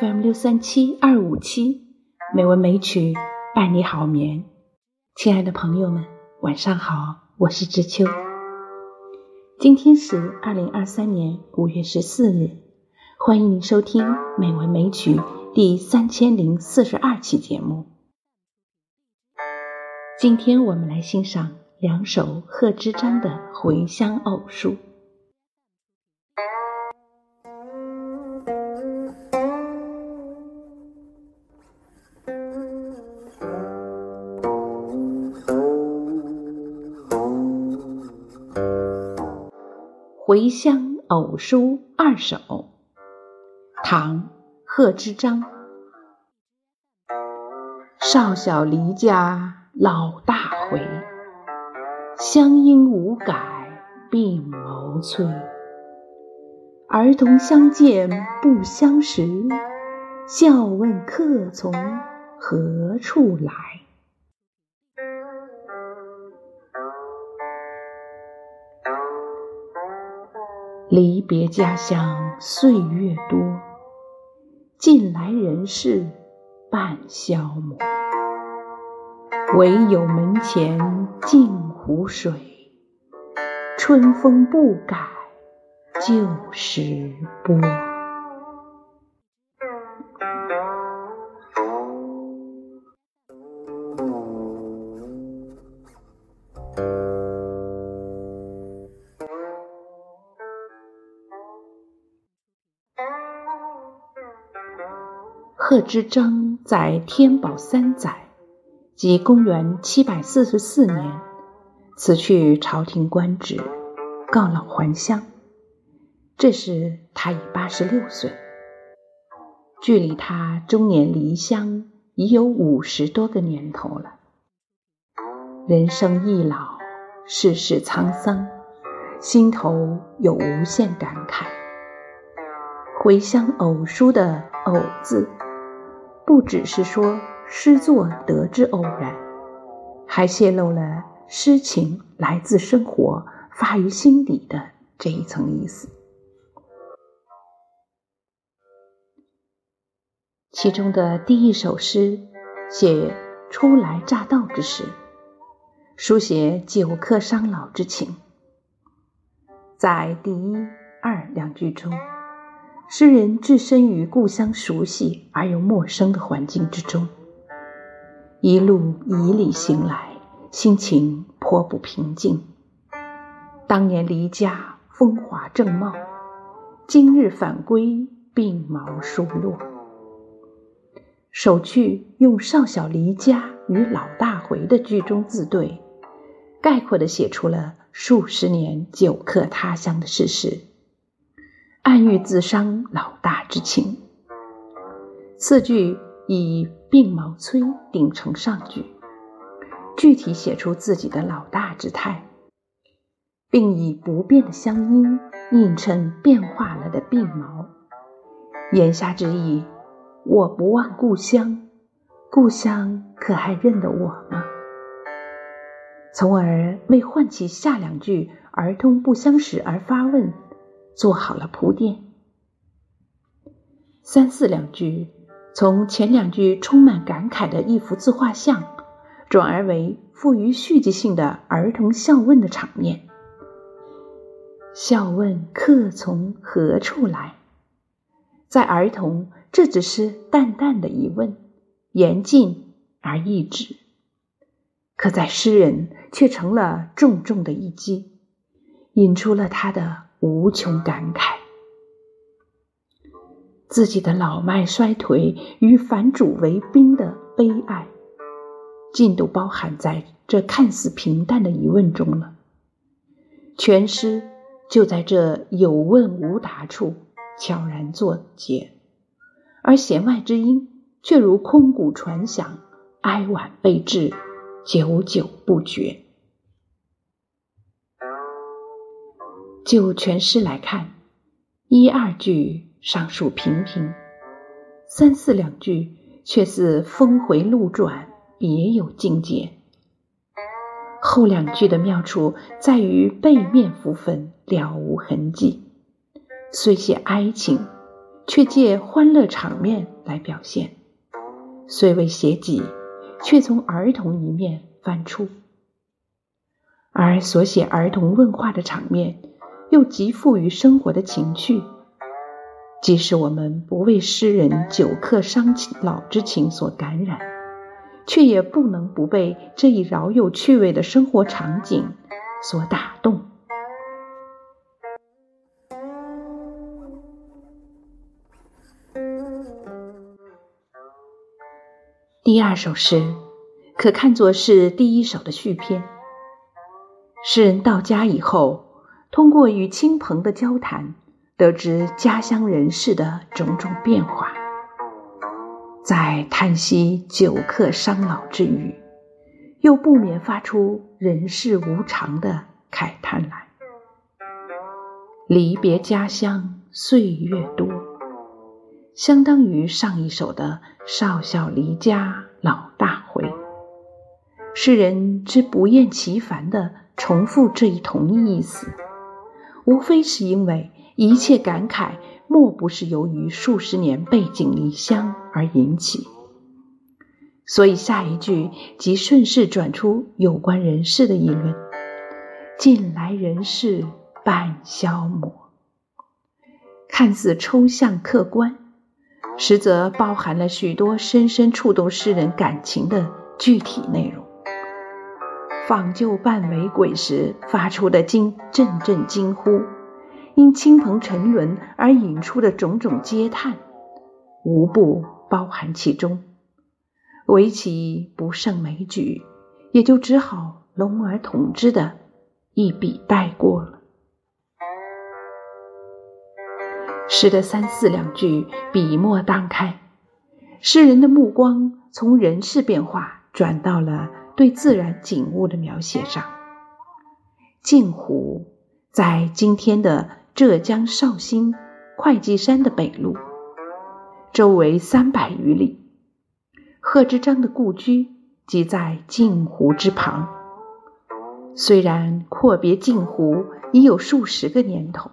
FM 六三七二五七，美文美曲伴你好眠。亲爱的朋友们，晚上好，我是知秋。今天是二零二三年五月十四日，欢迎您收听《美文美曲》第三千零四十二期节目。今天我们来欣赏两首贺知章的《回乡偶书》。《回乡偶书二首》唐·贺知章。少小离家老大回，乡音无改鬓毛衰。儿童相见不相识，笑问客从何处来。离别家乡岁月多，近来人事半消磨。唯有门前镜湖水，春风不改旧时波。之争在天宝三载，即公元七百四十四年，辞去朝廷官职，告老还乡。这时他已八十六岁，距离他中年离乡已有五十多个年头了。人生易老，世事沧桑，心头有无限感慨。回乡偶书的“偶”字。不只是说诗作得之偶然，还泄露了诗情来自生活、发于心底的这一层意思。其中的第一首诗写初来乍到之时，书写久客伤老之情。在第一、二两句中。诗人置身于故乡熟悉而又陌生的环境之中，一路以礼行来，心情颇不平静。当年离家风华正茂，今日返归鬓毛疏落。首句用“少小离家与老大回”的句中字对，概括地写出了数十年久客他乡的事实。暗喻自伤老大之情。次句以鬓毛衰顶成上句，具体写出自己的老大之态，并以不变的乡音映衬变化了的鬓毛。言下之意，我不忘故乡，故乡可还认得我吗？从而为唤起下两句儿童不相识而发问。做好了铺垫，三四两句从前两句充满感慨的一幅自画像，转而为富于戏剧性的儿童笑问的场面。笑问客从何处来，在儿童这只是淡淡的疑问，言尽而意止；可在诗人却成了重重的一击，引出了他的。无穷感慨，自己的老迈衰颓与反主为宾的悲哀，尽都包含在这看似平淡的疑问中了。全诗就在这有问无答处悄然作结，而弦外之音却如空谷传响，哀婉备至，久久不绝。就全诗来看，一二句尚属平平，三四两句却似峰回路转，别有境界。后两句的妙处在于背面浮粉了无痕迹，虽写哀情，却借欢乐场面来表现，虽未写己，却从儿童一面翻出。而所写儿童问话的场面，又极富于生活的情趣。即使我们不为诗人久客伤老之情所感染，却也不能不被这一饶有趣味的生活场景所打动。第二首诗可看作是第一首的续篇。诗人到家以后，通过与亲朋的交谈，得知家乡人事的种种变化，在叹息久客伤老之余，又不免发出人世无常的慨叹来。离别家乡岁月多，相当于上一首的“少小离家老大回”。诗人之不厌其烦的。重复这一同一意思，无非是因为一切感慨莫不是由于数十年背井离乡而引起，所以下一句即顺势转出有关人事的议论：“近来人事半消磨。”看似抽象客观，实则包含了许多深深触动诗人感情的具体内容。访旧伴为鬼时发出的惊阵阵惊呼，因亲朋沉沦而引出的种种嗟叹，无不包含其中。唯其不胜枚举，也就只好笼而统之的一笔带过了。诗的三四两句笔墨荡开，诗人的目光从人事变化转到了。对自然景物的描写上，镜湖在今天的浙江绍兴会稽山的北麓，周围三百余里。贺知章的故居即在镜湖之旁。虽然阔别镜湖已有数十个年头，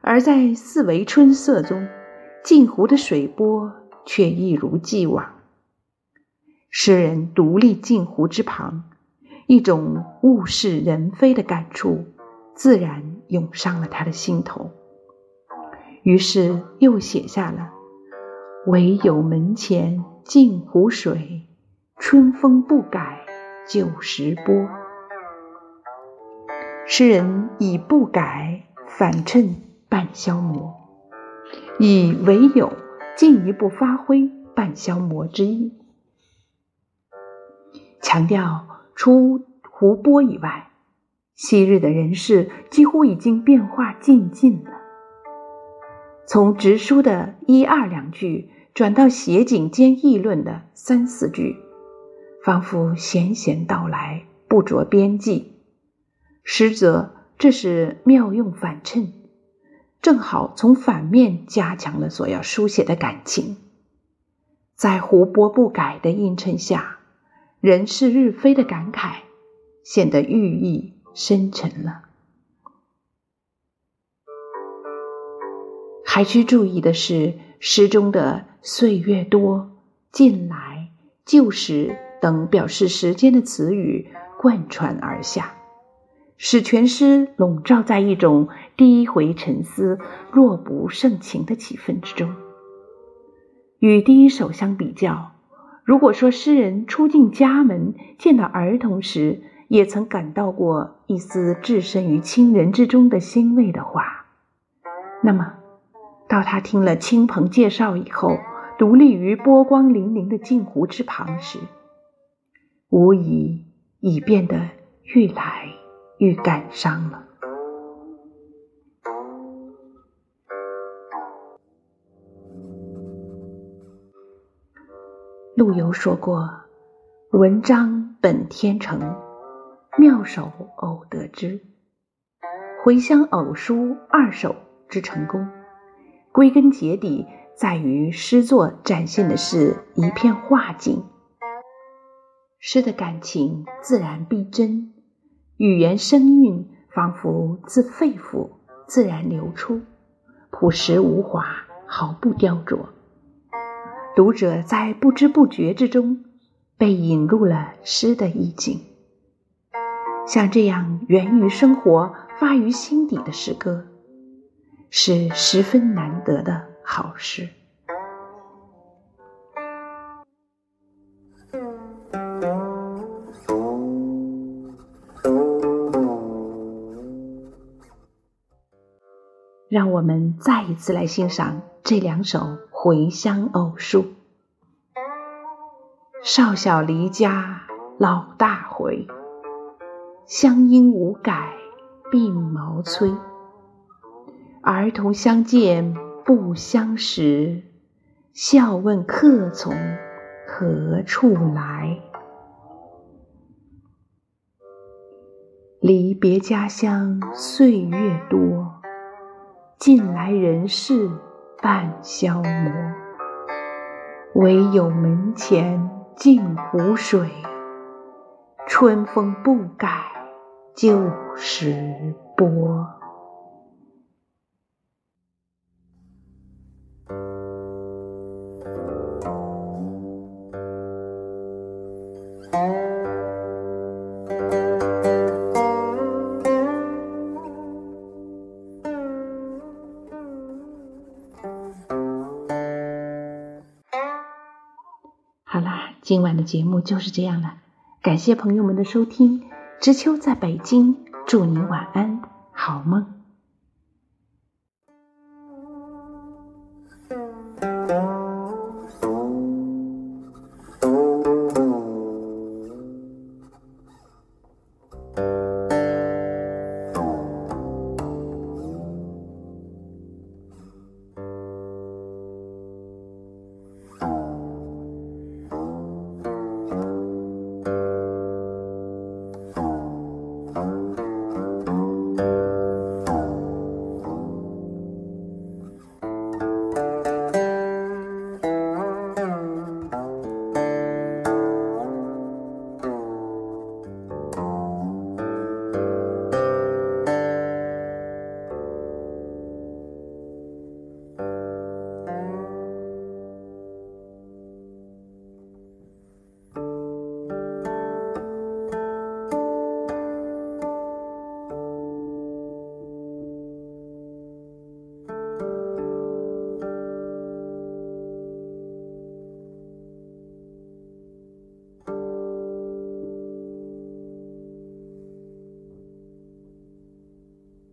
而在四维春色中，镜湖的水波却一如既往。诗人独立镜湖之旁，一种物是人非的感触自然涌上了他的心头。于是又写下了“唯有门前镜湖水，春风不改旧时波”。诗人以不改反衬半消磨，以唯有进一步发挥半消磨之意。强调，除湖波以外，昔日的人事几乎已经变化尽尽了。从直书的一二两句，转到写景兼议论的三四句，仿佛闲闲道来，不着边际。实则这是妙用反衬，正好从反面加强了所要书写的感情。在湖泊不改的映衬下。人事日非的感慨，显得寓意深沉了。还需注意的是，诗中的“岁月多”“近来”“旧时”等表示时间的词语贯穿而下，使全诗笼罩在一种低回沉思、若不盛情的气氛之中。与第一首相比较。如果说诗人初进家门见到儿童时，也曾感到过一丝置身于亲人之中的欣慰的话，那么，到他听了亲朋介绍以后，独立于波光粼粼的镜湖之旁时，无疑已变得愈来愈感伤了。陆游说过：“文章本天成，妙手偶得之。回乡偶书二首之成功，归根结底在于诗作展现的是一片画境。诗的感情自然逼真，语言声韵仿佛自肺腑自然流出，朴实无华，毫不雕琢。读者在不知不觉之中被引入了诗的意境。像这样源于生活、发于心底的诗歌，是十分难得的好诗。让我们再一次来欣赏这两首《回乡偶书》：少小离家老大回，乡音无改鬓毛衰。儿童相见不相识，笑问客从何处来。离别家乡岁月多。近来人事半消磨，唯有门前镜湖水，春风不改旧时波。今晚的节目就是这样了，感谢朋友们的收听。知秋在北京，祝你晚安，好梦。嗯。